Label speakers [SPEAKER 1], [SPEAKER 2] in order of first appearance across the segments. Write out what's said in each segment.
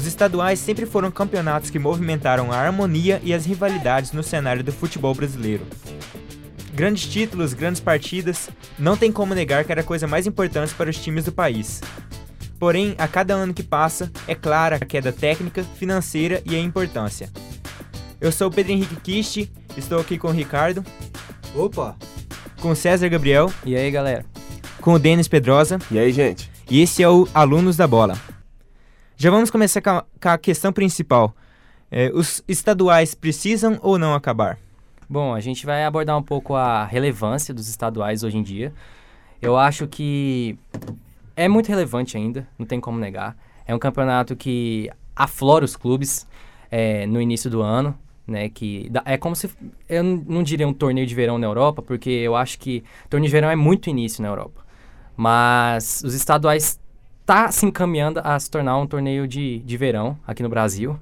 [SPEAKER 1] Os estaduais sempre foram campeonatos que movimentaram a harmonia e as rivalidades no cenário do futebol brasileiro. Grandes títulos, grandes partidas, não tem como negar que era a coisa mais importante para os times do país. Porém, a cada ano que passa, é clara a queda técnica, financeira e a importância. Eu sou o Pedro Henrique Kist, estou aqui com o Ricardo.
[SPEAKER 2] Opa!
[SPEAKER 1] Com o César Gabriel.
[SPEAKER 3] E aí, galera?
[SPEAKER 1] Com o Denis Pedrosa.
[SPEAKER 4] E aí, gente?
[SPEAKER 1] E esse é o Alunos da Bola. Já vamos começar com a, com a questão principal. É, os estaduais precisam ou não acabar?
[SPEAKER 3] Bom, a gente vai abordar um pouco a relevância dos estaduais hoje em dia. Eu acho que é muito relevante ainda, não tem como negar. É um campeonato que aflora os clubes é, no início do ano, né? Que é como se eu não diria um torneio de verão na Europa, porque eu acho que torneio de verão é muito início na Europa. Mas os estaduais tá se encaminhando a se tornar um torneio de, de verão aqui no Brasil.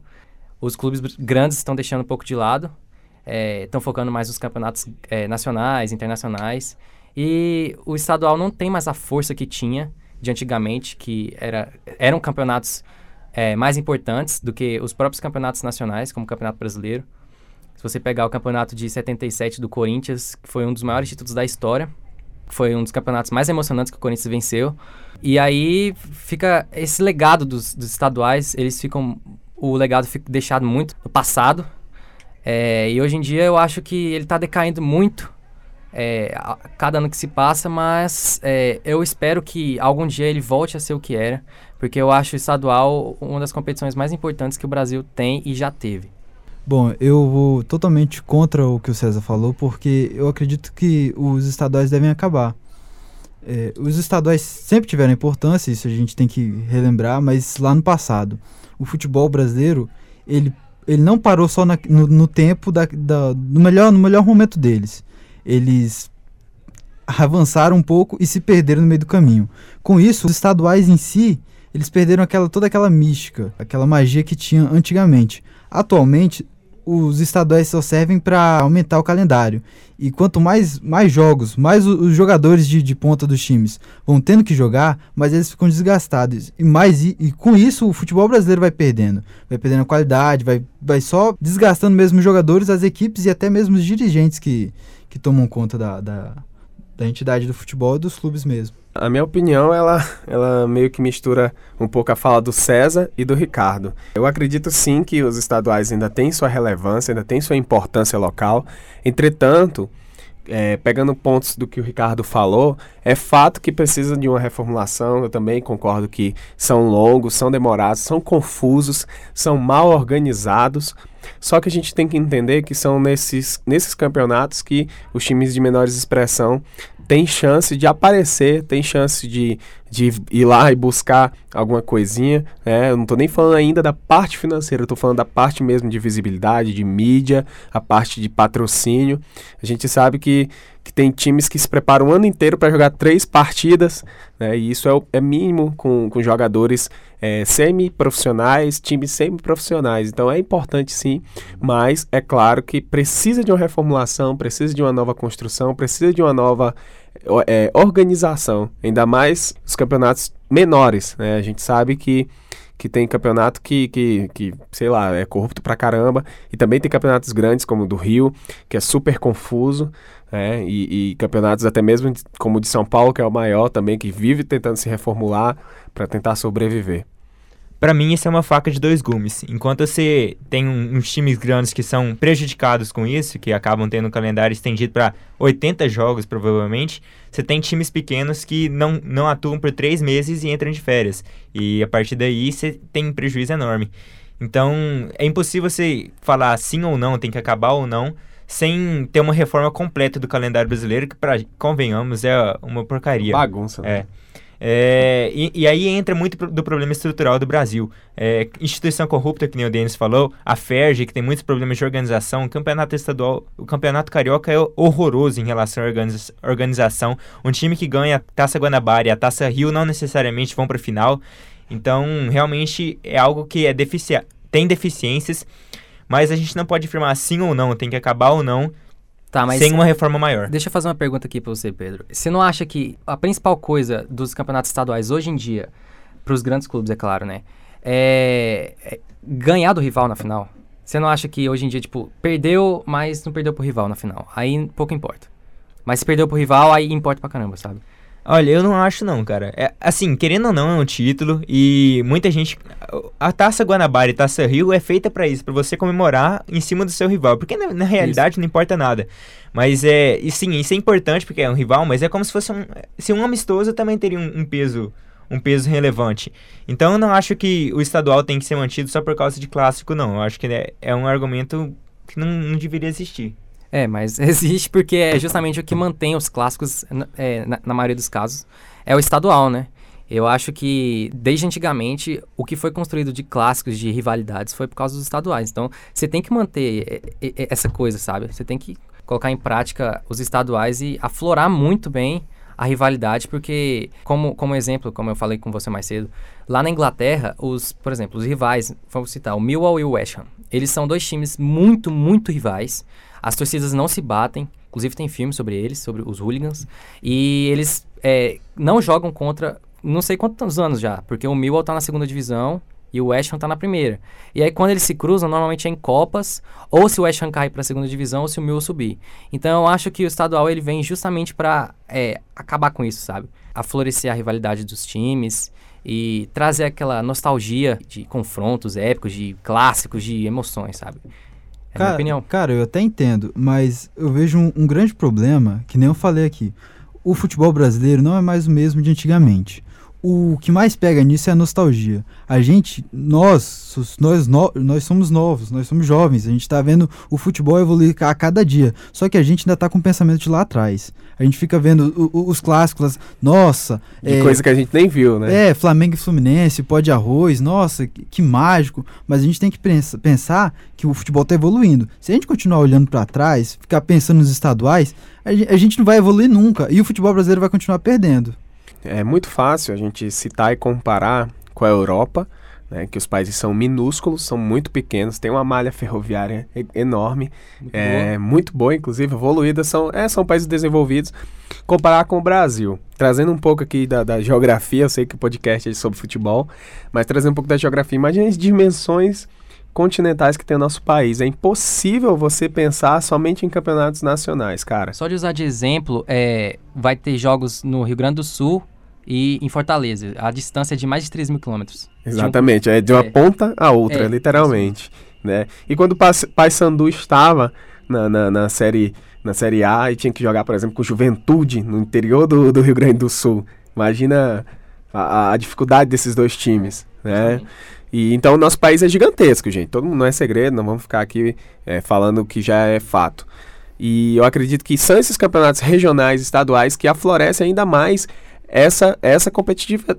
[SPEAKER 3] Os clubes grandes estão deixando um pouco de lado, estão é, focando mais nos campeonatos é, nacionais, internacionais. E o estadual não tem mais a força que tinha de antigamente, que era, eram campeonatos é, mais importantes do que os próprios campeonatos nacionais, como o Campeonato Brasileiro. Se você pegar o campeonato de 77 do Corinthians, que foi um dos maiores títulos da história, foi um dos campeonatos mais emocionantes que o Corinthians venceu. E aí fica esse legado dos, dos estaduais, eles ficam. O legado fica deixado muito no passado. É, e hoje em dia eu acho que ele está decaindo muito é, a cada ano que se passa, mas é, eu espero que algum dia ele volte a ser o que era, porque eu acho o estadual uma das competições mais importantes que o Brasil tem e já teve.
[SPEAKER 2] Bom, eu vou totalmente contra o que o César falou, porque eu acredito que os estaduais devem acabar. É, os estaduais sempre tiveram importância, isso a gente tem que relembrar, mas lá no passado, o futebol brasileiro, ele, ele não parou só na, no, no, tempo da, da, no, melhor, no melhor momento deles eles avançaram um pouco e se perderam no meio do caminho. Com isso, os estaduais em si, eles perderam aquela, toda aquela mística, aquela magia que tinha antigamente. Atualmente, os estaduais só servem para aumentar o calendário. E quanto mais, mais jogos, mais os jogadores de, de ponta dos times vão tendo que jogar, mais eles ficam desgastados. E, mais, e, e com isso o futebol brasileiro vai perdendo. Vai perdendo a qualidade, vai, vai só desgastando mesmo os jogadores, as equipes e até mesmo os dirigentes que, que tomam conta da, da, da entidade do futebol e dos clubes mesmo.
[SPEAKER 4] A minha opinião, ela, ela meio que mistura um pouco a fala do César e do Ricardo. Eu acredito sim que os estaduais ainda têm sua relevância, ainda têm sua importância local. Entretanto, é, pegando pontos do que o Ricardo falou, é fato que precisa de uma reformulação. Eu também concordo que são longos, são demorados, são confusos, são mal organizados. Só que a gente tem que entender que são nesses, nesses campeonatos que os times de menores expressão têm chance de aparecer, têm chance de, de ir lá e buscar alguma coisinha. Né? Eu não estou nem falando ainda da parte financeira, estou falando da parte mesmo de visibilidade, de mídia, a parte de patrocínio. A gente sabe que que tem times que se preparam o ano inteiro para jogar três partidas, né? E isso é, é mínimo com, com jogadores é, semi-profissionais, times semi-profissionais. Então é importante sim, mas é claro que precisa de uma reformulação, precisa de uma nova construção, precisa de uma nova é, organização, ainda mais os campeonatos menores. Né? A gente sabe que que tem campeonato que, que, que, sei lá, é corrupto pra caramba. E também tem campeonatos grandes, como o do Rio, que é super confuso. Né? E, e, campeonatos até mesmo como o de São Paulo, que é o maior também, que vive tentando se reformular para tentar sobreviver.
[SPEAKER 1] Para mim, isso é uma faca de dois gumes. Enquanto você tem um, uns times grandes que são prejudicados com isso, que acabam tendo um calendário estendido para 80 jogos, provavelmente, você tem times pequenos que não, não atuam por três meses e entram de férias. E a partir daí, você tem um prejuízo enorme. Então, é impossível você falar sim ou não, tem que acabar ou não, sem ter uma reforma completa do calendário brasileiro, que, pra, convenhamos, é uma porcaria.
[SPEAKER 4] Bagunça, né?
[SPEAKER 1] É. E, e, aí entra muito do problema estrutural do Brasil. É, instituição corrupta, que nem o Denis falou, a FERJ, que tem muitos problemas de organização, o campeonato estadual, o campeonato carioca é horroroso em relação à organiza organização. Um time que ganha a Taça Guanabara e a Taça Rio não necessariamente vão para a final. Então, realmente é algo que é defici tem deficiências, mas a gente não pode afirmar sim ou não, tem que acabar ou não Tá, mas sem uma reforma maior.
[SPEAKER 3] Deixa eu fazer uma pergunta aqui para você, Pedro. Você não acha que a principal coisa dos campeonatos estaduais hoje em dia, para os grandes clubes, é claro, né? é, é ganhar do rival na final. Você não acha que hoje em dia, tipo, perdeu, mas não perdeu pro rival na final? Aí pouco importa. Mas se perdeu pro rival, aí importa pra caramba, sabe?
[SPEAKER 1] Olha, eu não acho não, cara. É, assim, querendo ou não, é um título e muita gente... A Taça Guanabara e Taça Rio é feita para isso, para você comemorar em cima do seu rival. Porque na, na realidade isso. não importa nada. Mas é... E sim, isso é importante porque é um rival, mas é como se fosse um... Se um amistoso também teria um, um peso um peso relevante. Então eu não acho que o estadual tem que ser mantido só por causa de clássico, não. Eu acho que é, é um argumento que não, não deveria existir.
[SPEAKER 3] É, mas existe porque é justamente o que mantém os clássicos, é, na, na, maioria dos casos, é o estadual, né? Eu acho que, desde antigamente, o que foi construído de clássicos, de rivalidades, foi por causa dos estaduais. Então, você tem que manter essa coisa, sabe? Você tem que colocar em prática os estaduais e aflorar muito bem a rivalidade, porque, como, como exemplo, como eu falei com você mais cedo, lá na Inglaterra, os, por exemplo, os rivais, vamos citar o Millwall e o West Ham, eles são dois times muito, muito rivais, as torcidas não se batem, inclusive tem filme sobre eles, sobre os hooligans. E eles é, não jogam contra não sei quantos anos já, porque o Millwall tá na segunda divisão e o West Ham tá na primeira. E aí quando eles se cruzam, normalmente é em copas, ou se o West Ham cai para a segunda divisão ou se o Millwall subir. Então eu acho que o estadual ele vem justamente para é, acabar com isso, sabe? A florescer a rivalidade dos times e trazer aquela nostalgia de confrontos épicos, de clássicos, de emoções, sabe? É
[SPEAKER 2] cara,
[SPEAKER 3] opinião.
[SPEAKER 2] Cara, eu até entendo, mas eu vejo um, um grande problema, que nem eu falei aqui. O futebol brasileiro não é mais o mesmo de antigamente o que mais pega nisso é a nostalgia. A gente, nós, nós, nós somos novos, nós somos jovens, a gente está vendo o futebol evoluir a cada dia. Só que a gente ainda está com o pensamento de lá atrás. A gente fica vendo o, o, os clássicos, nossa.
[SPEAKER 4] De é, coisa que a gente nem viu, né?
[SPEAKER 2] É, Flamengo e Fluminense, pó de arroz, nossa, que, que mágico. Mas a gente tem que pensa, pensar que o futebol está evoluindo. Se a gente continuar olhando para trás, ficar pensando nos estaduais, a, a gente não vai evoluir nunca. E o futebol brasileiro vai continuar perdendo
[SPEAKER 4] é muito fácil a gente citar e comparar com a Europa, né, que os países são minúsculos, são muito pequenos, tem uma malha ferroviária enorme, muito, é, boa. muito boa, inclusive, evoluída, são, é, são países desenvolvidos. Comparar com o Brasil, trazendo um pouco aqui da, da geografia, eu sei que o podcast é sobre futebol, mas trazendo um pouco da geografia, imagine as dimensões continentais que tem o nosso país. É impossível você pensar somente em campeonatos nacionais, cara.
[SPEAKER 3] Só de usar de exemplo, é, vai ter jogos no Rio Grande do Sul e em Fortaleza. A distância é de mais de 3 mil quilômetros.
[SPEAKER 4] Exatamente, um, é de uma é, ponta a outra, é, literalmente. Né? E quando o Paysandu estava na, na, na, série, na Série A e tinha que jogar, por exemplo, com Juventude no interior do, do Rio Grande do Sul, imagina a, a dificuldade desses dois times, né? Sim. E então o nosso país é gigantesco, gente. Todo mundo não é segredo, não vamos ficar aqui é, falando que já é fato. E eu acredito que são esses campeonatos regionais, estaduais, que aflorescem ainda mais essa, essa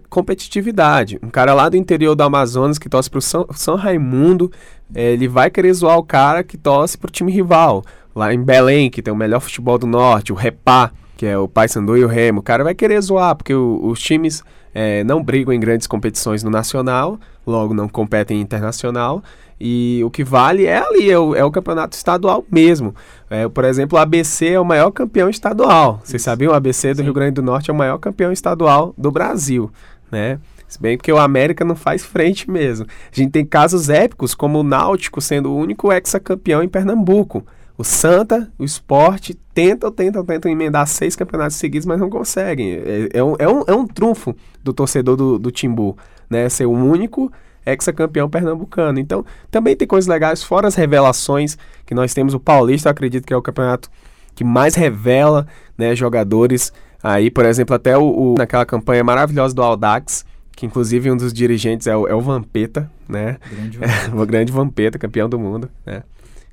[SPEAKER 4] competitividade. Um cara lá do interior do Amazonas que torce para o São, São Raimundo, é, ele vai querer zoar o cara que torce para o time rival. Lá em Belém, que tem o melhor futebol do norte, o Repá, que é o Paysandu e o Remo. O cara vai querer zoar, porque o, os times é, não brigam em grandes competições no nacional, logo não competem em internacional. E o que vale é ali, é o, é o campeonato estadual mesmo. É, por exemplo, o ABC é o maior campeão estadual. Vocês sabiam? O ABC do Sim. Rio Grande do Norte é o maior campeão estadual do Brasil, né? Se bem porque o América não faz frente mesmo. A gente tem casos épicos, como o Náutico sendo o único ex-campeão em Pernambuco. O Santa, o Esporte, tentam, tentam, tentam emendar seis campeonatos seguidos, mas não conseguem. É, é, um, é, um, é um trunfo do torcedor do, do Timbu, né? Ser o único ex-campeão pernambucano. Então, também tem coisas legais, fora as revelações que nós temos. O Paulista, eu acredito que é o campeonato que mais revela né, jogadores. Aí, por exemplo, até o, o, naquela campanha maravilhosa do Aldax, que inclusive um dos dirigentes é o, é o Vampeta, né? Grande Vampeta. o grande Vampeta, campeão do mundo, né?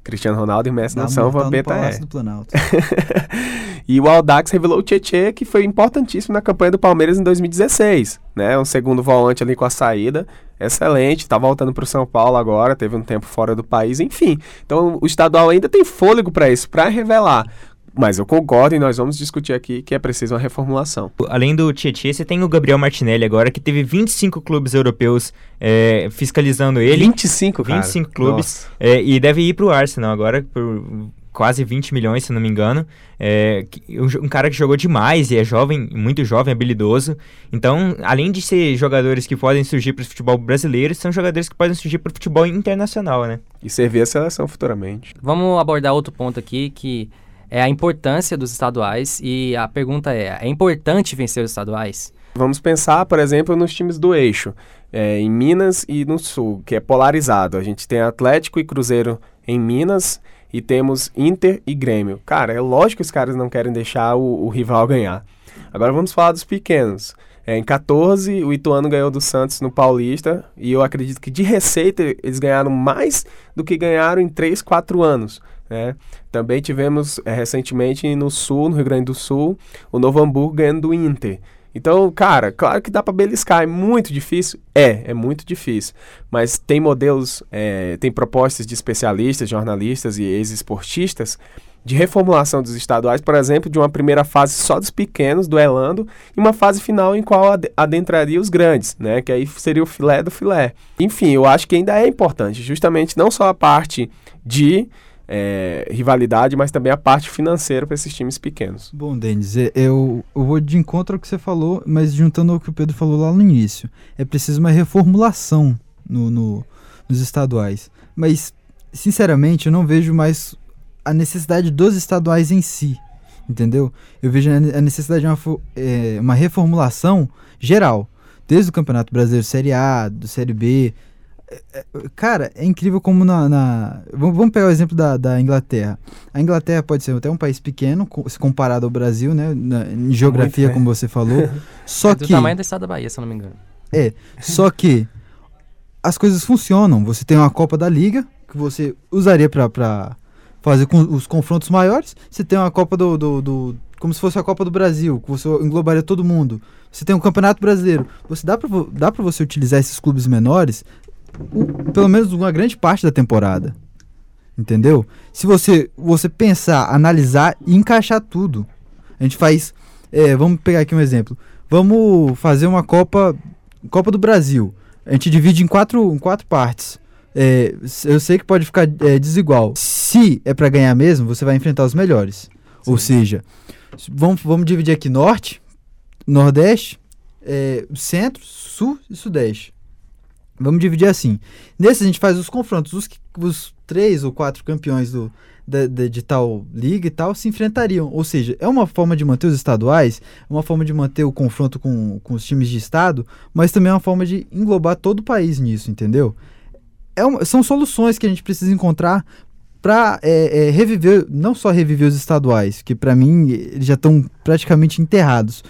[SPEAKER 4] Cristiano Ronaldo e Messi não são, Vampeta é. Do e o Aldax revelou o Tietê, que foi importantíssimo na campanha do Palmeiras em 2016, né? Um segundo volante ali com a saída, excelente, tá voltando para o São Paulo agora, teve um tempo fora do país, enfim. Então o estadual ainda tem fôlego para isso, para revelar mas eu concordo e nós vamos discutir aqui que é preciso uma reformulação.
[SPEAKER 1] Além do Tietchan, você tem o Gabriel Martinelli agora, que teve 25 clubes europeus é, fiscalizando ele.
[SPEAKER 4] 25, cara?
[SPEAKER 1] 25 clubes. É, e deve ir para o Arsenal agora, por quase 20 milhões, se não me engano. É, um cara que jogou demais e é jovem, muito jovem, habilidoso. Então, além de ser jogadores que podem surgir para o futebol brasileiro, são jogadores que podem surgir para o futebol internacional, né?
[SPEAKER 4] E servir a seleção futuramente.
[SPEAKER 3] Vamos abordar outro ponto aqui que é a importância dos estaduais e a pergunta é: é importante vencer os estaduais?
[SPEAKER 4] Vamos pensar, por exemplo, nos times do eixo, é, em Minas e no Sul, que é polarizado. A gente tem Atlético e Cruzeiro em Minas e temos Inter e Grêmio. Cara, é lógico que os caras não querem deixar o, o rival ganhar. Agora vamos falar dos pequenos. É, em 14, o Ituano ganhou do Santos no Paulista e eu acredito que de receita eles ganharam mais do que ganharam em 3, 4 anos. Né? Também tivemos é, recentemente no Sul, no Rio Grande do Sul, o Novo Hamburgo ganhando do Inter. Então, cara, claro que dá para beliscar, é muito difícil? É, é muito difícil. Mas tem modelos, é, tem propostas de especialistas, jornalistas e ex-esportistas de reformulação dos estaduais, por exemplo, de uma primeira fase só dos pequenos, duelando, e uma fase final em qual adentraria os grandes, né? Que aí seria o filé do filé. Enfim, eu acho que ainda é importante, justamente não só a parte de é, rivalidade, mas também a parte financeira para esses times pequenos.
[SPEAKER 2] Bom, Denis, é, eu, eu vou de encontro ao que você falou, mas juntando ao que o Pedro falou lá no início. É preciso uma reformulação no, no, nos estaduais. Mas, sinceramente, eu não vejo mais a necessidade dos estaduais em si. Entendeu? Eu vejo a necessidade de uma, é, uma reformulação geral. Desde o Campeonato Brasileiro Série A, do Série B, Cara, é incrível como na. na... Vamos pegar o exemplo da, da Inglaterra. A Inglaterra pode ser até um país pequeno, se comparado ao Brasil, né? Na, em geografia, Muito, como você falou. Só
[SPEAKER 3] é
[SPEAKER 2] do
[SPEAKER 3] que. tamanho do estado da Bahia, se eu não me engano.
[SPEAKER 2] É. Só que as coisas funcionam. Você tem uma Copa da Liga, que você usaria para fazer com os confrontos maiores. Você tem uma Copa do, do, do, como se fosse a Copa do Brasil, que você englobaria todo mundo. Você tem um Campeonato Brasileiro. Você dá para dá para você utilizar esses clubes menores o, pelo menos uma grande parte da temporada. Entendeu? Se você, você pensar, analisar e encaixar tudo. A gente faz. É, vamos pegar aqui um exemplo. Vamos fazer uma Copa. Copa do Brasil. A gente divide em quatro, em quatro partes. É, eu sei que pode ficar é, desigual. Se é para ganhar mesmo, você vai enfrentar os melhores. Sim. Ou seja, vamos, vamos dividir aqui norte, nordeste, é, centro, sul e sudeste. Vamos dividir assim. Nesse a gente faz os confrontos. Os, os três ou quatro campeões do, da, de tal liga e tal se enfrentariam. Ou seja, é uma forma de manter os estaduais, uma forma de manter o confronto com, com os times de estado, mas também é uma forma de englobar todo o país nisso, entendeu? É uma, são soluções que a gente precisa encontrar para é, é, reviver, não só reviver os estaduais, que para mim já estão praticamente enterrados,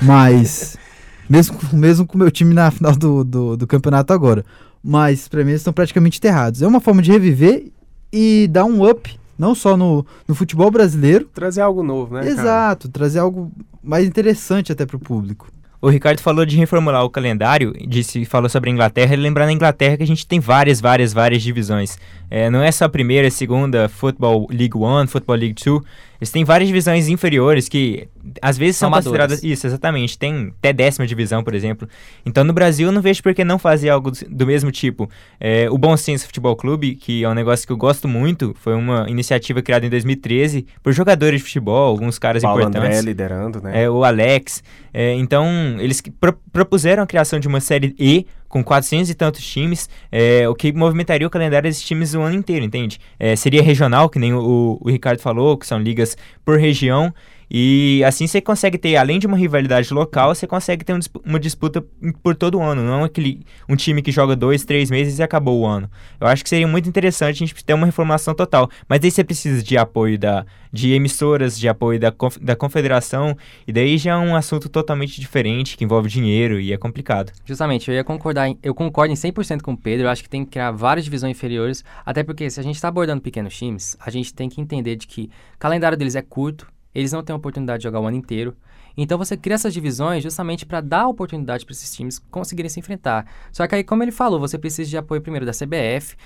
[SPEAKER 2] mas Mesmo, mesmo com o meu time na final do, do, do campeonato agora. Mas para mim eles estão praticamente enterrados. É uma forma de reviver e dar um up, não só no, no futebol brasileiro.
[SPEAKER 4] Trazer algo novo, né?
[SPEAKER 2] Exato, cara? trazer algo mais interessante até para o público.
[SPEAKER 1] O Ricardo falou de reformular o calendário, disse, falou sobre a Inglaterra, e lembrar na Inglaterra que a gente tem várias, várias, várias divisões. É, não é só a primeira, a segunda, Football League One, Football League Two. Eles têm várias divisões inferiores que às vezes são, são consideradas. Isso, exatamente. Tem até décima divisão, por exemplo. Então no Brasil eu não vejo por que não fazer algo do mesmo tipo. É, o Bom Senso Futebol Clube, que é um negócio que eu gosto muito, foi uma iniciativa criada em 2013 por jogadores de futebol, alguns caras
[SPEAKER 4] Paulo
[SPEAKER 1] importantes.
[SPEAKER 4] André liderando, né?
[SPEAKER 1] É, o Alex. É, então, eles pro propuseram a criação de uma série E com 400 e tantos times, é, o que movimentaria o calendário desses times o ano inteiro, entende? É, seria regional, que nem o, o Ricardo falou, que são ligas por região, e assim você consegue ter, além de uma rivalidade local, você consegue ter um, uma disputa por todo o ano. Não é aquele um time que joga dois, três meses e acabou o ano. Eu acho que seria muito interessante a gente ter uma reformulação total. Mas aí você precisa de apoio da, de emissoras, de apoio da, da confederação, e daí já é um assunto totalmente diferente, que envolve dinheiro e é complicado.
[SPEAKER 3] Justamente, eu ia concordar, em, eu concordo em 100% com o Pedro, eu acho que tem que criar várias divisões inferiores, até porque se a gente está abordando pequenos times, a gente tem que entender de que o calendário deles é curto, eles não têm a oportunidade de jogar o ano inteiro. Então você cria essas divisões justamente para dar oportunidade para esses times conseguirem se enfrentar. Só que aí, como ele falou, você precisa de apoio primeiro da CBF.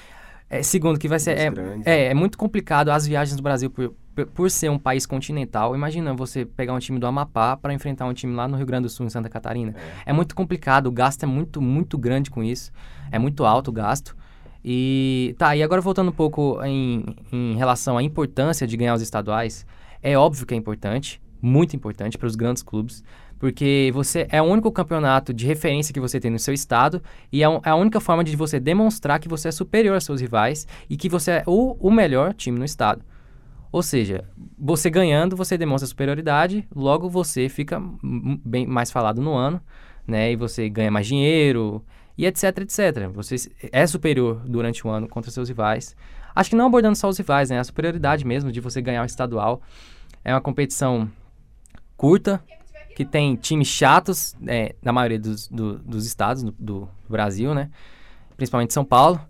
[SPEAKER 3] É, segundo, que vai ser. É, é, é, muito complicado as viagens do Brasil por, por ser um país continental. Imagina você pegar um time do Amapá para enfrentar um time lá no Rio Grande do Sul, em Santa Catarina. É. é muito complicado, o gasto é muito, muito grande com isso. É muito alto o gasto. E tá, e agora voltando um pouco em, em relação à importância de ganhar os estaduais, é óbvio que é importante, muito importante para os grandes clubes, porque você é o único campeonato de referência que você tem no seu estado e é, um, é a única forma de você demonstrar que você é superior aos seus rivais e que você é o, o melhor time no estado. Ou seja, você ganhando, você demonstra superioridade, logo você fica bem mais falado no ano, né? E você ganha mais dinheiro e etc, etc. Você é superior durante o ano contra seus rivais. Acho que não abordando só os rivais, né? A superioridade mesmo de você ganhar o estadual. É uma competição curta, que tem times chatos, é, na maioria dos, do, dos estados do, do Brasil, né? Principalmente São Paulo.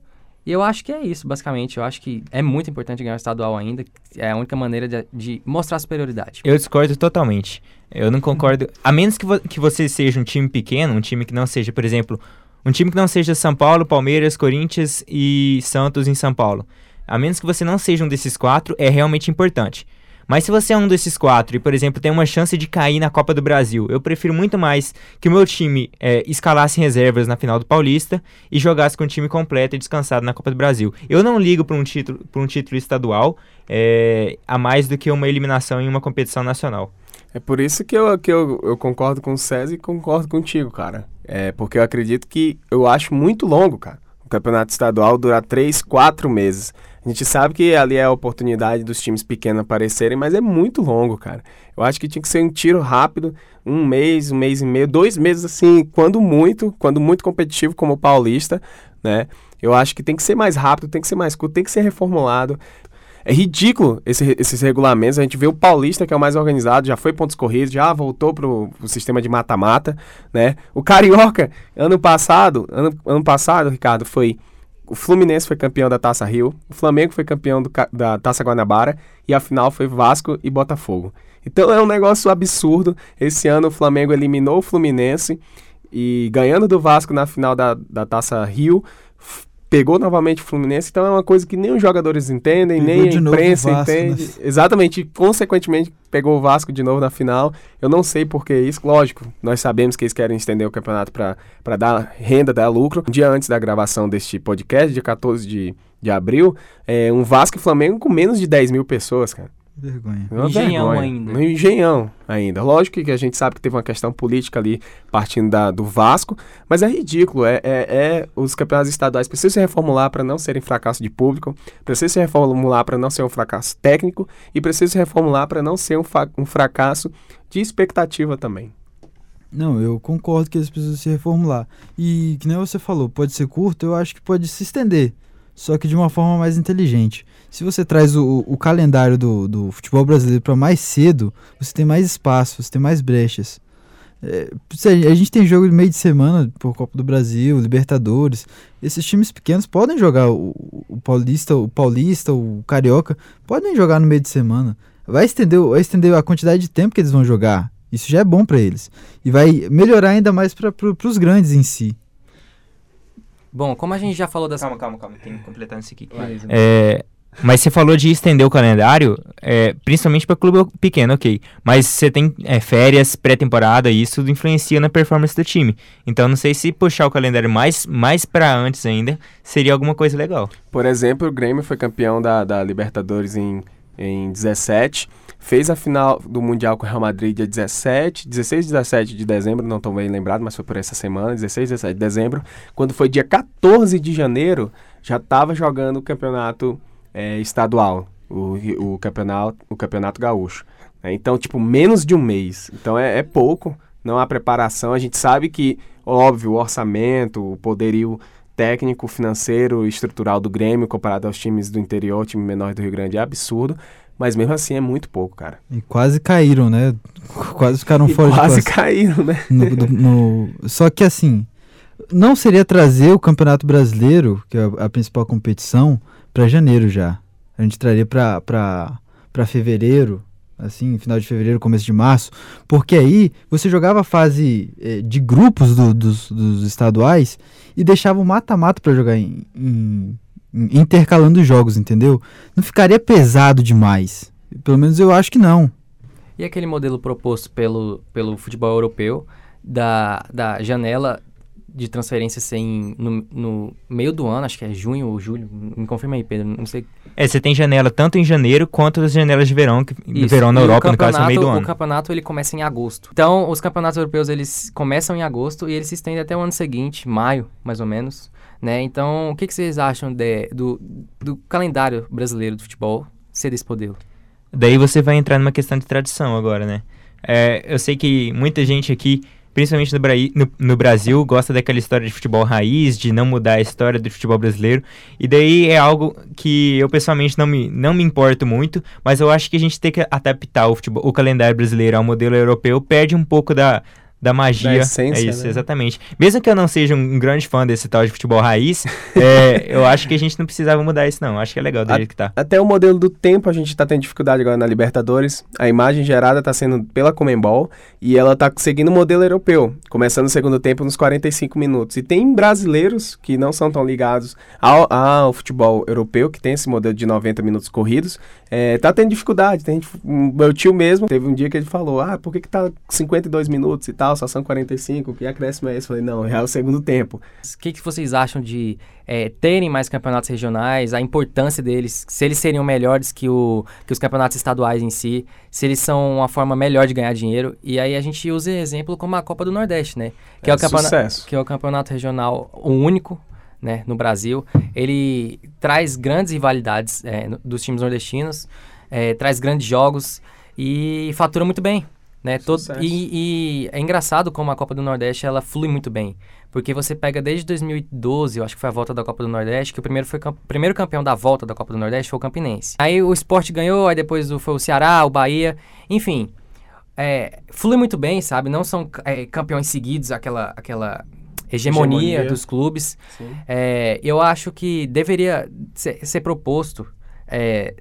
[SPEAKER 3] E eu acho que é isso, basicamente. Eu acho que é muito importante ganhar o estadual ainda. É a única maneira de, de mostrar superioridade.
[SPEAKER 1] Eu discordo totalmente. Eu não concordo. A menos que, vo que você seja um time pequeno, um time que não seja, por exemplo, um time que não seja São Paulo, Palmeiras, Corinthians e Santos em São Paulo. A menos que você não seja um desses quatro, é realmente importante. Mas se você é um desses quatro e, por exemplo, tem uma chance de cair na Copa do Brasil, eu prefiro muito mais que o meu time é, escalasse reservas na final do Paulista e jogasse com o time completo e descansado na Copa do Brasil. Eu não ligo para um título, um título estadual é, a mais do que uma eliminação em uma competição nacional.
[SPEAKER 4] É por isso que eu, que eu, eu concordo com o César e concordo contigo, cara. É porque eu acredito que eu acho muito longo, cara. O campeonato estadual dura três, quatro meses. A gente sabe que ali é a oportunidade dos times pequenos aparecerem, mas é muito longo, cara. Eu acho que tinha que ser um tiro rápido, um mês, um mês e meio, dois meses assim, quando muito, quando muito competitivo como o Paulista, né? Eu acho que tem que ser mais rápido, tem que ser mais curto, tem que ser reformulado. É ridículo esse, esses regulamentos. A gente vê o Paulista, que é o mais organizado, já foi pontos corridos, já voltou pro, pro sistema de mata-mata, né? O Carioca, ano passado, ano, ano passado, Ricardo, foi o Fluminense foi campeão da Taça Rio, o Flamengo foi campeão do, da Taça Guanabara e a final foi Vasco e Botafogo. Então é um negócio absurdo. Esse ano o Flamengo eliminou o Fluminense e ganhando do Vasco na final da, da Taça Rio, pegou novamente o Fluminense, então é uma coisa que nem os jogadores entendem, pegou nem a imprensa Vasco, entende. Né? Exatamente, consequentemente pegou o Vasco de novo na final. Eu não sei por que isso, lógico, nós sabemos que eles querem estender o campeonato para dar renda, dar lucro. Um dia antes da gravação deste podcast, dia 14 de, de abril, é, um Vasco e Flamengo com menos de 10 mil pessoas, cara.
[SPEAKER 2] Vergonha.
[SPEAKER 3] Uma engenhão vergonha. ainda.
[SPEAKER 4] No engenhão ainda. Lógico que a gente sabe que teve uma questão política ali partindo da, do Vasco, mas é ridículo. É, é, é os campeonatos estaduais precisam se reformular para não serem fracasso de público, precisam se reformular para não ser um fracasso técnico e precisam se reformular para não ser um, um fracasso de expectativa também.
[SPEAKER 2] Não, eu concordo que eles precisam se reformular. E que nem você falou, pode ser curto, eu acho que pode se estender só que de uma forma mais inteligente. Se você traz o, o calendário do, do futebol brasileiro para mais cedo, você tem mais espaço, você tem mais brechas. É, a gente tem jogo de meio de semana por Copa do Brasil, Libertadores. Esses times pequenos podem jogar o, o Paulista, o Paulista, o Carioca, podem jogar no meio de semana. Vai estender, vai estender a quantidade de tempo que eles vão jogar. Isso já é bom para eles. E vai melhorar ainda mais para os grandes em si.
[SPEAKER 3] Bom, como a gente já falou das.
[SPEAKER 1] Calma, calma, calma, tem que completar isso aqui. É, mas você falou de estender o calendário, é, principalmente para clube pequeno, ok. Mas você tem é, férias, pré-temporada, e isso influencia na performance do time. Então não sei se puxar o calendário mais, mais para antes ainda seria alguma coisa legal.
[SPEAKER 4] Por exemplo, o Grêmio foi campeão da, da Libertadores em, em 17 Fez a final do Mundial com o Real Madrid dia 17, 16 e 17 de dezembro, não estou bem lembrado, mas foi por essa semana, 16 e 17 de dezembro. Quando foi dia 14 de janeiro, já estava jogando o campeonato é, estadual, o, o, campeonato, o campeonato gaúcho. É, então, tipo, menos de um mês. Então é, é pouco, não há preparação. A gente sabe que, óbvio, o orçamento, o poderio técnico, financeiro e estrutural do Grêmio comparado aos times do interior, time menor do Rio Grande, é absurdo. Mas mesmo assim é muito pouco, cara.
[SPEAKER 2] E quase caíram, né? Quase ficaram
[SPEAKER 4] e
[SPEAKER 2] fora
[SPEAKER 4] quase de Quase caíram, né?
[SPEAKER 2] No, do, no... Só que assim, não seria trazer o Campeonato Brasileiro, que é a, principal competição, para janeiro já. A gente traria para fevereiro, assim, final de fevereiro, começo de março, porque aí você jogava a fase eh, de grupos do, dos, dos estaduais e deixava o mata-mata para jogar em, em intercalando os jogos, entendeu? Não ficaria pesado demais. Pelo menos eu acho que não.
[SPEAKER 3] E aquele modelo proposto pelo, pelo futebol europeu da, da janela de transferência ser em, no, no meio do ano, acho que é junho ou julho. Me confirma aí, Pedro. Não sei.
[SPEAKER 1] É, você tem janela tanto em janeiro quanto as janelas de verão, que,
[SPEAKER 3] Isso.
[SPEAKER 1] verão na
[SPEAKER 3] E o
[SPEAKER 1] Europa, no caso, no meio do
[SPEAKER 3] O
[SPEAKER 1] ano.
[SPEAKER 3] campeonato ele começa em agosto. Então, os campeonatos europeus eles começam em agosto e eles se estendem até o ano seguinte, maio, mais ou menos. Né? Então, o que, que vocês acham de- do, do calendário brasileiro do futebol ser desse modelo?
[SPEAKER 1] Daí você vai entrar numa questão de tradição agora, né? É, eu sei que muita gente aqui, principalmente no, no- no Brasil, gosta daquela história de futebol raiz, de não mudar a história do futebol brasileiro. E daí é algo que eu pessoalmente não me, não me importo muito, mas eu acho que a gente tem que adaptar o, futebol, o calendário brasileiro ao modelo europeu, perde um pouco da. Da magia.
[SPEAKER 4] Da essência,
[SPEAKER 1] é isso,
[SPEAKER 4] né?
[SPEAKER 1] exatamente. Mesmo que eu não seja um, grande fã desse tal de futebol raiz, é, eu acho que a gente não precisava mudar isso, não. Acho que é legal do
[SPEAKER 4] A-
[SPEAKER 1] jeito que tá.
[SPEAKER 4] Até o modelo do tempo a gente tá tendo dificuldade agora na Libertadores. A imagem gerada tá sendo pela Comembol e ela tá seguindo o modelo europeu, começando o segundo tempo nos 45 minutos. E tem brasileiros que não são tão ligados ao, ao futebol europeu, que tem esse modelo de 90 minutos corridos, é, tá tendo dificuldade. Tem gente- um- meu tio mesmo, teve um dia que ele falou, ah, por que que tá 52 minutos e tal, só são 45, que acréscimo é esse? Eu falei, não, é o segundo tempo.
[SPEAKER 3] O que, que vocês acham de é, terem mais campeonatos regionais, a importância deles, se eles seriam melhores que, o, que os campeonatos estaduais em si, se eles são uma forma melhor de ganhar dinheiro. E aí a gente usa exemplo como a Copa do Nordeste, né? Que é, o campeonato, que é o campeonato regional o único né, no Brasil. Ele traz grandes rivalidades é, dos times nordestinos, é, traz grandes jogos e fatura muito bem. Né? Todo, e, e é engraçado como a Copa do Nordeste ela flui muito bem. Porque você pega desde 2012, eu acho que foi a volta da Copa do Nordeste, que o primeiro, foi, primeiro campeão da volta da Copa do Nordeste foi o Campinense. Aí o esporte ganhou, aí depois foi o Ceará, o Bahia, enfim. É, flui muito bem, sabe? Não são é, campeões seguidos, aquela, aquela hegemonia,
[SPEAKER 4] Hegemonia.
[SPEAKER 3] dos clubes. É, eu acho que deveria ser, ser proposto é,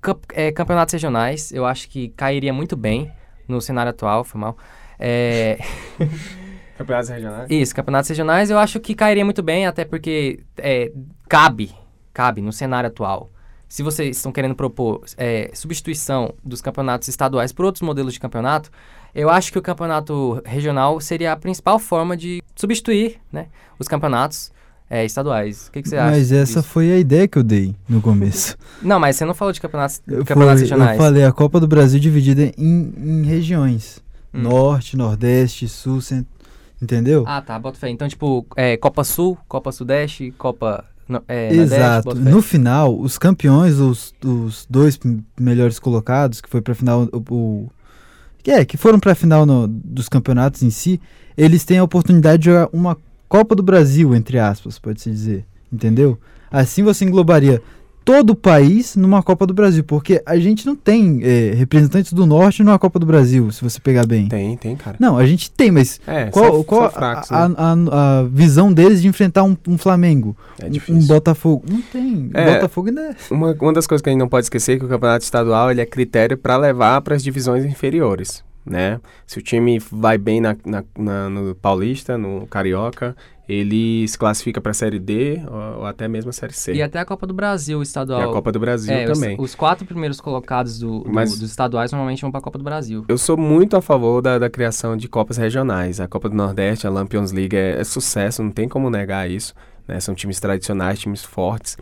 [SPEAKER 3] camp- é, campeonatos regionais. Eu acho que cairia muito bem no cenário atual, foi mal. É,
[SPEAKER 4] Campeonatos regionais?
[SPEAKER 3] isso, campeonatos regionais eu acho que cairia muito bem, até porque é, cabe, cabe no cenário atual. Se vocês estão querendo propor é, substituição dos campeonatos estaduais por outros modelos de campeonato, eu acho que o campeonato regional seria a principal forma de substituir né, os campeonatos é, estaduais. O que, que você acha?
[SPEAKER 2] Mas essa
[SPEAKER 3] disso?
[SPEAKER 2] foi a ideia que eu dei no começo.
[SPEAKER 3] Não, mas você não falou de campeonatos,
[SPEAKER 2] Eu,
[SPEAKER 3] campeonatos
[SPEAKER 2] eu
[SPEAKER 3] regionais.
[SPEAKER 2] falei a Copa do Brasil dividida em, em regiões.
[SPEAKER 3] Hum.
[SPEAKER 2] Norte, Nordeste, Sul, Centro. Entendeu?
[SPEAKER 3] Ah, tá, bota fé. Então, tipo, é, Copa Sul, Copa Sudeste, Copa no- é, Nordeste,
[SPEAKER 2] Exato.
[SPEAKER 3] fé.
[SPEAKER 2] No final, os campeões, os, os dois melhores colocados, que foi pra final o, o- que é, que foram pra final no- dos campeonatos em si, eles têm a oportunidade de jogar uma Copa do Brasil, entre aspas, pode-se dizer. Entendeu? Assim você englobaria todo o país numa Copa do Brasil, porque a gente não tem eh, representantes do Norte numa Copa do Brasil, se você pegar bem.
[SPEAKER 4] Tem, tem, cara.
[SPEAKER 2] Não, a gente tem, mas
[SPEAKER 4] É,
[SPEAKER 2] qual,
[SPEAKER 4] são,
[SPEAKER 2] qual
[SPEAKER 4] são
[SPEAKER 2] a-
[SPEAKER 4] fracos,
[SPEAKER 2] a,
[SPEAKER 4] né?
[SPEAKER 2] a- a visão deles de enfrentar um, um Flamengo?
[SPEAKER 4] É
[SPEAKER 2] um- um Botafogo? Não tem.
[SPEAKER 4] É.
[SPEAKER 2] Botafogo ainda é.
[SPEAKER 4] Uma, uma das coisas que a gente não pode esquecer é que o campeonato estadual ele é critério para levar para as divisões inferiores, né? Se o time vai bem na, na- na- no Paulista, no Carioca, ele se classifica para a Série D ou, ou até mesmo a Série C.
[SPEAKER 3] E até a Copa do Brasil
[SPEAKER 4] E
[SPEAKER 3] estadual.
[SPEAKER 4] a Copa do Brasil
[SPEAKER 3] é, os-
[SPEAKER 4] também.
[SPEAKER 3] Os, quatro primeiros colocados do, do-
[SPEAKER 4] Mas-
[SPEAKER 3] dos estaduais normalmente vão pra Copa do Brasil.
[SPEAKER 4] Eu sou muito a favor da, da criação de Copas regionais. A Copa do Nordeste, a Lampions League é, é sucesso, não tem como negar isso. né? São times tradicionais, times fortes.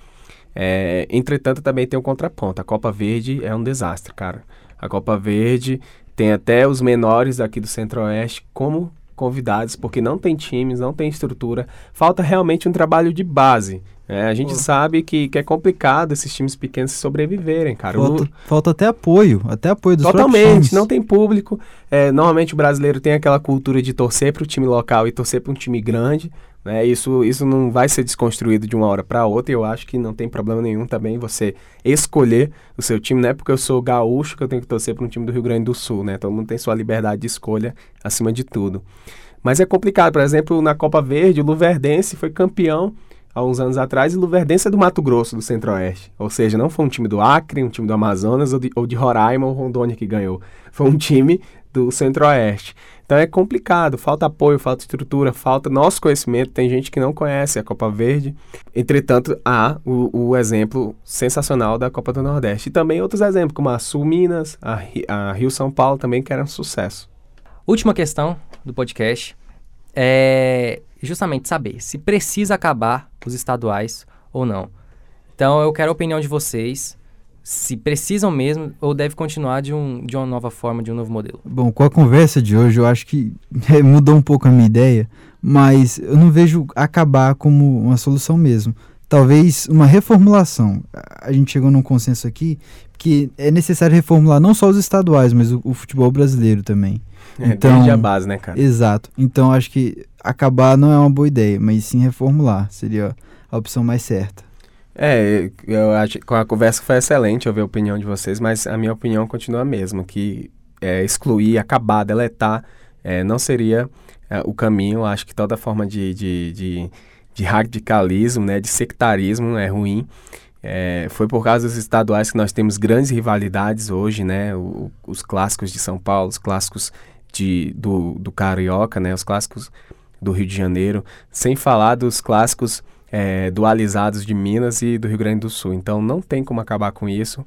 [SPEAKER 4] É, entretanto, também tem um contraponto. A Copa Verde é um desastre, cara. A Copa Verde tem até os menores aqui do Centro-Oeste como convidados, porque não tem times, não tem estrutura. Falta realmente um trabalho de base. né? a gente
[SPEAKER 2] Pô.
[SPEAKER 4] sabe que, que é complicado esses times pequenos sobreviverem, cara. O Lu-
[SPEAKER 2] Falta, falta até apoio, até apoio dos
[SPEAKER 4] Totalmente, não tem público. É, normalmente o brasileiro tem aquela cultura de torcer para o time local e torcer para um time grande. Né? Isso, isso não vai ser desconstruído de uma hora para outra. E eu acho que não tem problema nenhum também você escolher o seu time. Não é porque eu sou gaúcho que eu tenho que torcer para um time do Rio Grande do Sul. Né? Todo mundo tem sua liberdade de escolha acima de tudo. Mas é complicado. Por exemplo, na Copa Verde, o Luverdense foi campeão há uns anos atrás, e Luverdense é do Mato Grosso, do Centro-Oeste. Ou seja, não foi um time do Acre, um time do Amazonas ou de, ou de Roraima ou Rondônia que ganhou. Foi um time do Centro-Oeste. Então é complicado, falta apoio, falta estrutura, falta nosso conhecimento. Tem gente que não conhece a Copa Verde. Entretanto, há o, o exemplo sensacional da Copa do Nordeste. E também outros exemplos, como a Sul Minas, a, a Rio São Paulo também, que eram sucesso.
[SPEAKER 3] Última questão do podcast. É, justamente saber se precisa acabar os estaduais ou não. Então eu quero a opinião de vocês, se precisam mesmo ou deve continuar de, um, de uma nova forma, de um novo modelo.
[SPEAKER 2] Bom, com a conversa de hoje eu acho que mudou um pouco a minha ideia, mas eu não vejo acabar como uma solução mesmo. Talvez uma reformulação. A gente chegou num consenso aqui que é necessário reformular não só os estaduais, mas o, o futebol brasileiro também.
[SPEAKER 4] É, então, desde a base, né, cara?
[SPEAKER 2] Exato. Então acho que acabar não é uma boa ideia, mas sim reformular seria a opção mais certa.
[SPEAKER 4] É, eu acho que a conversa foi excelente ouvir a opinião de vocês, mas a minha opinião continua a mesma, que é, excluir, acabar, deletar, é, não seria é, o caminho. Acho que toda forma de, de, de, de, radicalismo, né, de sectarismo é ruim. É, foi por causa dos estaduais que nós temos grandes rivalidades hoje, né, o, os clássicos de São Paulo, os clássicos de, do, do Carioca, né, os clássicos do Rio de Janeiro, sem falar dos clássicos é, dualizados de Minas e do Rio Grande do Sul. Então não tem como acabar com isso.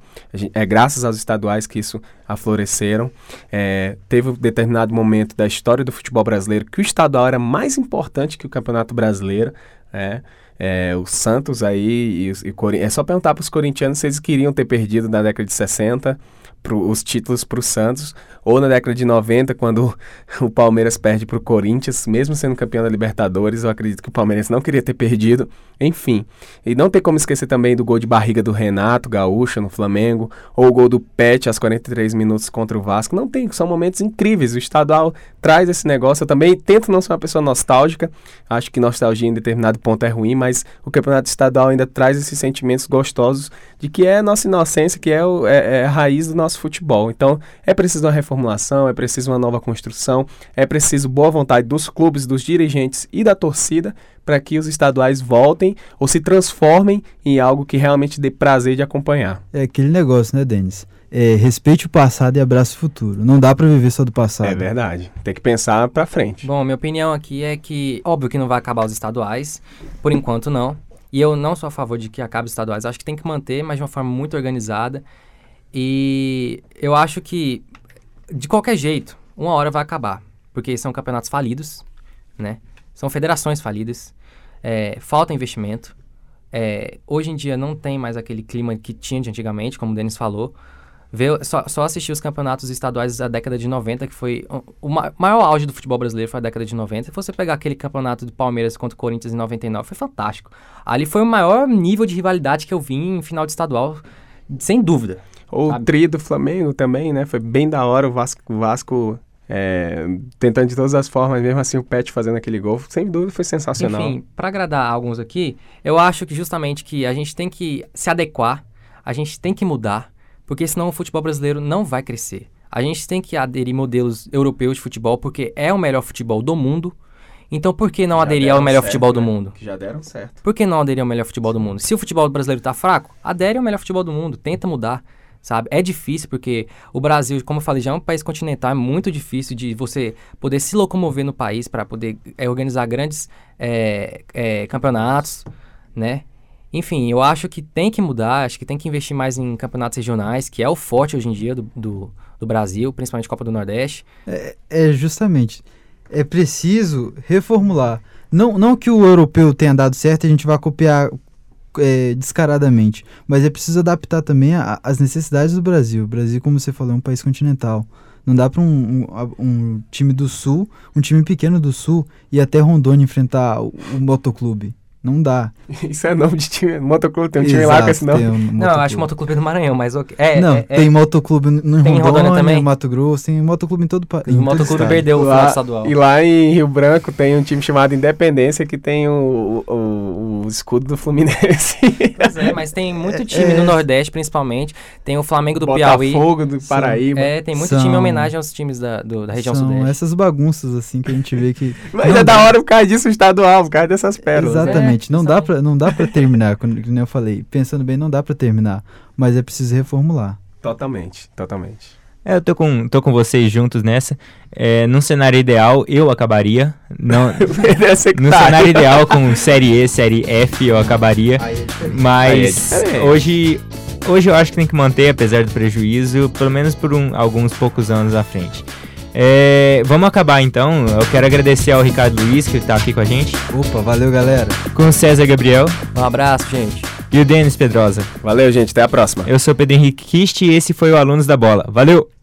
[SPEAKER 4] É graças aos estaduais que isso afloreceram. É, teve um determinado momento da história do futebol brasileiro que o estadual era mais importante que o Campeonato Brasileiro. É, é, o Santos aí e, e é só perguntar para os corintianos se eles queriam ter perdido na década de 60 pro, os títulos para o Santos, ou na década de 90, quando o Palmeiras perde para o Corinthians, mesmo sendo campeão da Libertadores, eu acredito que o Palmeiras não queria ter perdido. Enfim, e não tem como esquecer também do gol de barriga do Renato Gaúcho no Flamengo, ou o gol do Pet aos 43 minutos contra o Vasco. Não tem, são momentos incríveis. O estadual traz esse negócio. Eu também tento não ser uma pessoa nostálgica, acho que nostalgia em determinado ponto é ruim, mas o campeonato estadual ainda traz esses sentimentos gostosos de que é nossa inocência, que é, o, é, é a raiz do nosso futebol. Então, é preciso uma reformulação, é preciso uma nova construção, é preciso boa vontade dos clubes, dos dirigentes e da torcida para que os estaduais voltem ou se transformem em algo que realmente dê prazer de acompanhar.
[SPEAKER 2] É aquele negócio, né, Denis? É, respeite o passado e abrace o futuro. Não dá para viver só do passado.
[SPEAKER 4] É verdade. Tem que pensar para frente.
[SPEAKER 3] Bom, minha opinião aqui é que, óbvio que não vai acabar os estaduais, por enquanto não. E eu não sou a favor de que acabe os estaduais. Acho que tem que manter, mas de uma forma muito organizada. E eu acho que, de qualquer jeito, uma hora vai acabar. Porque são campeonatos falidos, né? São federações falidas. É, falta investimento. É, hoje em dia não tem mais aquele clima que tinha de antigamente, como o Denis falou. Ver, só, só assistir os campeonatos estaduais da década de 90, que foi o, o maior auge do futebol brasileiro foi a década de 90. Se você pegar aquele campeonato do Palmeiras contra o Corinthians em 99, foi fantástico. Ali foi o maior nível de rivalidade que eu vi em final de estadual, sem dúvida.
[SPEAKER 4] O sabe? tri do Flamengo também, né? Foi bem da hora o Vasco, o Vasco é, tentando de todas as formas, mesmo assim o Pet fazendo aquele gol, sem dúvida foi sensacional.
[SPEAKER 3] Enfim, para agradar alguns aqui, eu acho que justamente que a gente tem que se adequar, a gente tem que mudar, porque senão o futebol brasileiro não vai crescer. A gente tem que aderir modelos europeus de futebol, porque é o melhor futebol do mundo. Então por que não aderir ao melhor certo, futebol do
[SPEAKER 4] né?
[SPEAKER 3] mundo?
[SPEAKER 4] Que já deram certo.
[SPEAKER 3] Por que não aderir ao melhor futebol do mundo? Se o futebol brasileiro está fraco, adere ao melhor futebol do mundo, tenta mudar sabe? É difícil porque o Brasil, como eu falei, já é um país continental, é muito difícil de você poder se locomover no país para poder é, organizar grandes é, é, campeonatos, né? Enfim, eu acho que tem que mudar, acho que tem que investir mais em campeonatos regionais, que é o forte hoje em dia do, do, do Brasil, principalmente Copa do Nordeste.
[SPEAKER 2] É, é, justamente, é preciso reformular. Não, não que o europeu tenha dado certo e a gente vai copiar é, descaradamente, mas é preciso adaptar também às necessidades do Brasil. O Brasil, como você falou, é um país continental. Não dá para um, um, um, time do Sul, um time pequeno do Sul, ir até Rondônia enfrentar o, o motoclube. Não dá.
[SPEAKER 4] Isso é nome de time. Motoclube tem um time lá com esse nome. Um
[SPEAKER 3] não, eu acho motoclube do Maranhão, mas é,
[SPEAKER 2] Não,
[SPEAKER 3] é,
[SPEAKER 2] tem é, motoclube no tem Rondônia, Rondônia também. no Mato Grosso, tem motoclube em todo o país.
[SPEAKER 3] O motoclube perdeu lá, o estadual.
[SPEAKER 4] E lá em Rio Branco tem um time chamado Independência que tem o, o, o escudo do Fluminense.
[SPEAKER 3] Pois é, mas tem muito time no é. Nordeste, principalmente. Tem o Flamengo do
[SPEAKER 4] Botafogo
[SPEAKER 3] Piauí.
[SPEAKER 4] Botafogo do Paraíba.
[SPEAKER 3] É, tem muito são, time em homenagem aos times da, do, da região
[SPEAKER 2] são
[SPEAKER 3] Sudeste.
[SPEAKER 2] essas bagunças, assim, que a gente vê que...
[SPEAKER 4] mas é da hora por causa disso o estadual, por causa dessas pérolas.
[SPEAKER 2] Exatamente. Não dá pra não dá para terminar, como eu falei. Pensando bem, não dá para terminar, mas é preciso reformular.
[SPEAKER 4] Totalmente, totalmente.
[SPEAKER 1] É, eu tô com, tô com vocês juntos nessa. É, num cenário ideal, eu acabaria. Não, no tá. cenário ideal, com série E, série F, eu acabaria. É mas é hoje, hoje eu acho que tem que manter, apesar do prejuízo, pelo menos por um, alguns poucos anos à frente. É, vamos acabar então. Eu quero agradecer ao Ricardo Luiz, que tá aqui com a gente.
[SPEAKER 2] Opa, valeu, galera.
[SPEAKER 1] Com o César Gabriel.
[SPEAKER 3] Um abraço, gente.
[SPEAKER 1] E o Denis Pedrosa.
[SPEAKER 4] Valeu, gente. Até a próxima.
[SPEAKER 1] Eu sou o Pedro Henrique Kist e esse foi o Alunos da Bola. Valeu!